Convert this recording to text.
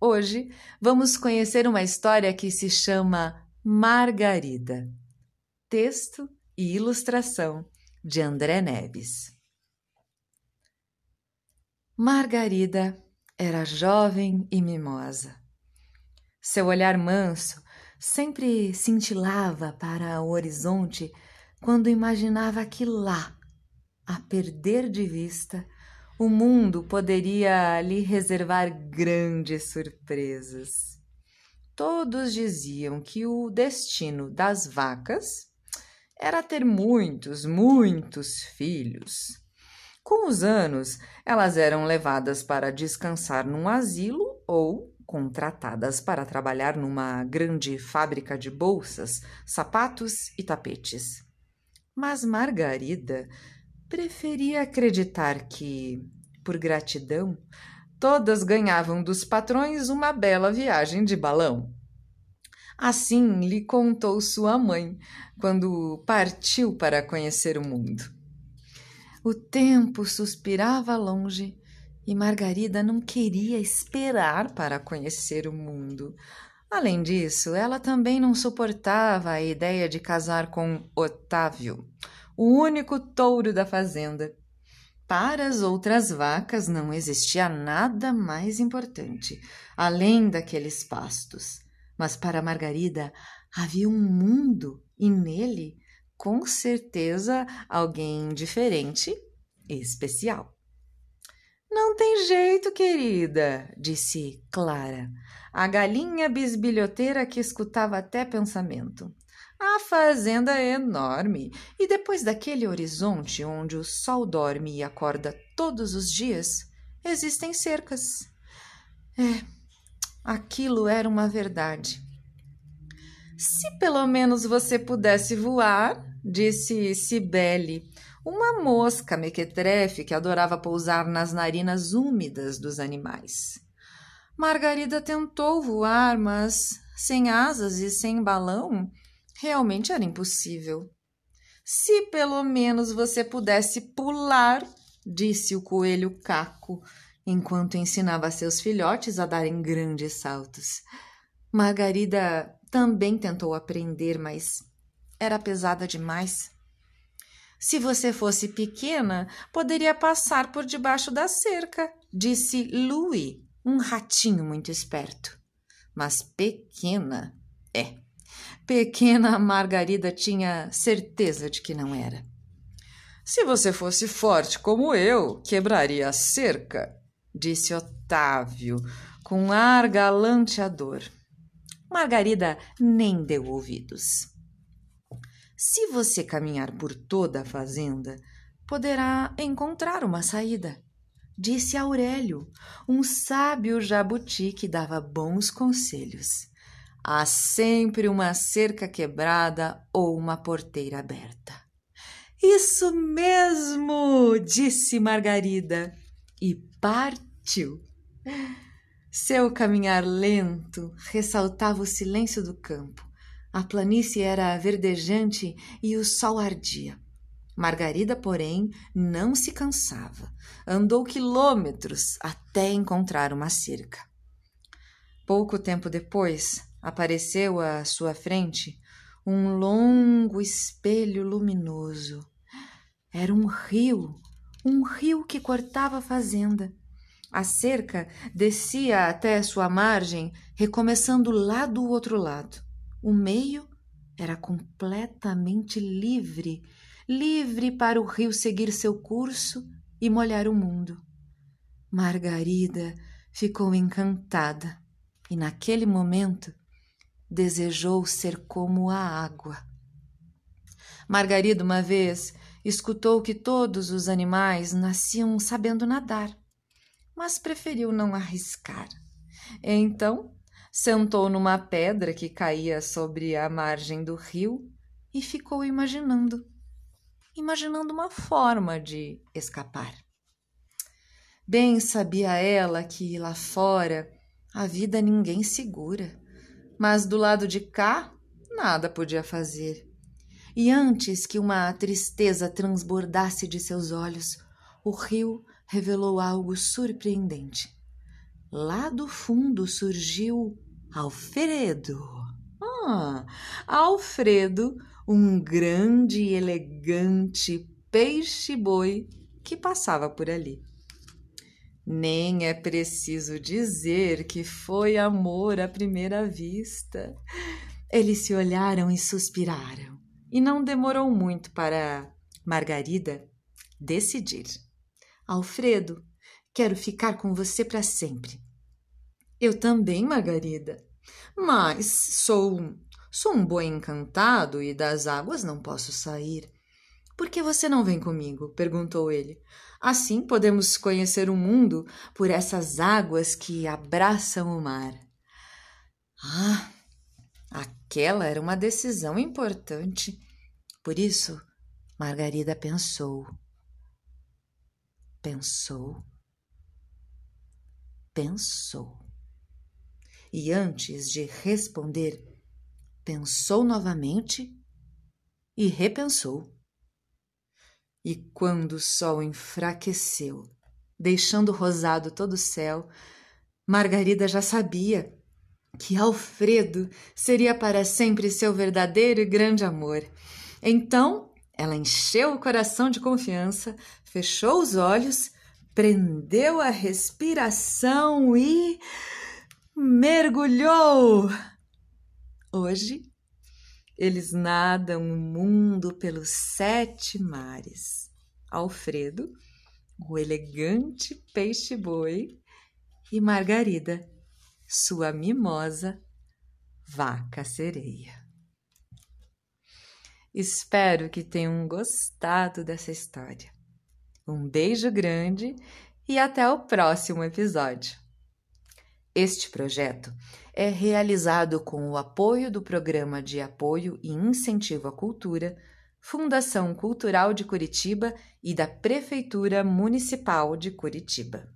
hoje vamos conhecer uma história que se chama Margarida. Texto e ilustração de André Neves. Margarida era jovem e mimosa seu olhar manso sempre cintilava para o horizonte quando imaginava que lá, a perder de vista, o mundo poderia lhe reservar grandes surpresas. Todos diziam que o destino das vacas era ter muitos, muitos filhos. Com os anos, elas eram levadas para descansar num asilo ou contratadas para trabalhar numa grande fábrica de bolsas, sapatos e tapetes. Mas Margarida preferia acreditar que, por gratidão, todas ganhavam dos patrões uma bela viagem de balão. Assim lhe contou sua mãe quando partiu para conhecer o mundo. O tempo suspirava longe e Margarida não queria esperar para conhecer o mundo. Além disso, ela também não suportava a ideia de casar com Otávio, o único touro da fazenda. Para as outras vacas não existia nada mais importante, além daqueles pastos. Mas para Margarida havia um mundo e nele, com certeza, alguém diferente e especial. Não tem jeito, querida, disse Clara, a galinha bisbilhoteira que escutava até pensamento. A fazenda é enorme e depois daquele horizonte onde o sol dorme e acorda todos os dias, existem cercas. É, aquilo era uma verdade. Se pelo menos você pudesse voar, disse Cibele, uma mosca mequetrefe que adorava pousar nas narinas úmidas dos animais. Margarida tentou voar, mas sem asas e sem balão, realmente era impossível. Se pelo menos você pudesse pular, disse o coelho Caco, enquanto ensinava seus filhotes a darem grandes saltos. Margarida também tentou aprender, mas era pesada demais. Se você fosse pequena, poderia passar por debaixo da cerca, disse Louis, um ratinho muito esperto. Mas pequena, é. Pequena Margarida tinha certeza de que não era. Se você fosse forte como eu, quebraria a cerca, disse Otávio, com ar galanteador. Margarida nem deu ouvidos. Se você caminhar por toda a fazenda, poderá encontrar uma saída. Disse Aurélio, um sábio jabuti que dava bons conselhos. Há sempre uma cerca quebrada ou uma porteira aberta. Isso mesmo! disse Margarida e partiu. Seu caminhar lento ressaltava o silêncio do campo a planície era verdejante e o sol ardia. Margarida, porém, não se cansava. Andou quilômetros até encontrar uma cerca. Pouco tempo depois, apareceu à sua frente um longo espelho luminoso. Era um rio, um rio que cortava a fazenda. A cerca descia até sua margem, recomeçando lá do outro lado. O meio era completamente livre, livre para o rio seguir seu curso e molhar o mundo. Margarida ficou encantada e, naquele momento, desejou ser como a água. Margarida, uma vez, escutou que todos os animais nasciam sabendo nadar, mas preferiu não arriscar. Então, sentou numa pedra que caía sobre a margem do rio e ficou imaginando imaginando uma forma de escapar. Bem sabia ela que lá fora a vida ninguém segura, mas do lado de cá nada podia fazer. E antes que uma tristeza transbordasse de seus olhos, o rio revelou algo surpreendente. Lá do fundo surgiu Alfredo. Ah, Alfredo, um grande e elegante peixe-boi que passava por ali. Nem é preciso dizer que foi amor à primeira vista. Eles se olharam e suspiraram, e não demorou muito para Margarida decidir. Alfredo, quero ficar com você para sempre. Eu também, Margarida. Mas sou sou um boi encantado e das águas não posso sair. Por que você não vem comigo? perguntou ele. Assim podemos conhecer o mundo por essas águas que abraçam o mar. Ah, aquela era uma decisão importante. Por isso, Margarida pensou. Pensou. Pensou. E antes de responder, pensou novamente e repensou. E quando o sol enfraqueceu, deixando rosado todo o céu, Margarida já sabia que Alfredo seria para sempre seu verdadeiro e grande amor. Então, ela encheu o coração de confiança, fechou os olhos, prendeu a respiração e mergulhou. Hoje, eles nadam o mundo pelos sete mares. Alfredo, o elegante peixe-boi, e Margarida, sua mimosa vaca-sereia. Espero que tenham gostado dessa história. Um beijo grande e até o próximo episódio. Este projeto é realizado com o apoio do Programa de Apoio e Incentivo à Cultura, Fundação Cultural de Curitiba e da Prefeitura Municipal de Curitiba.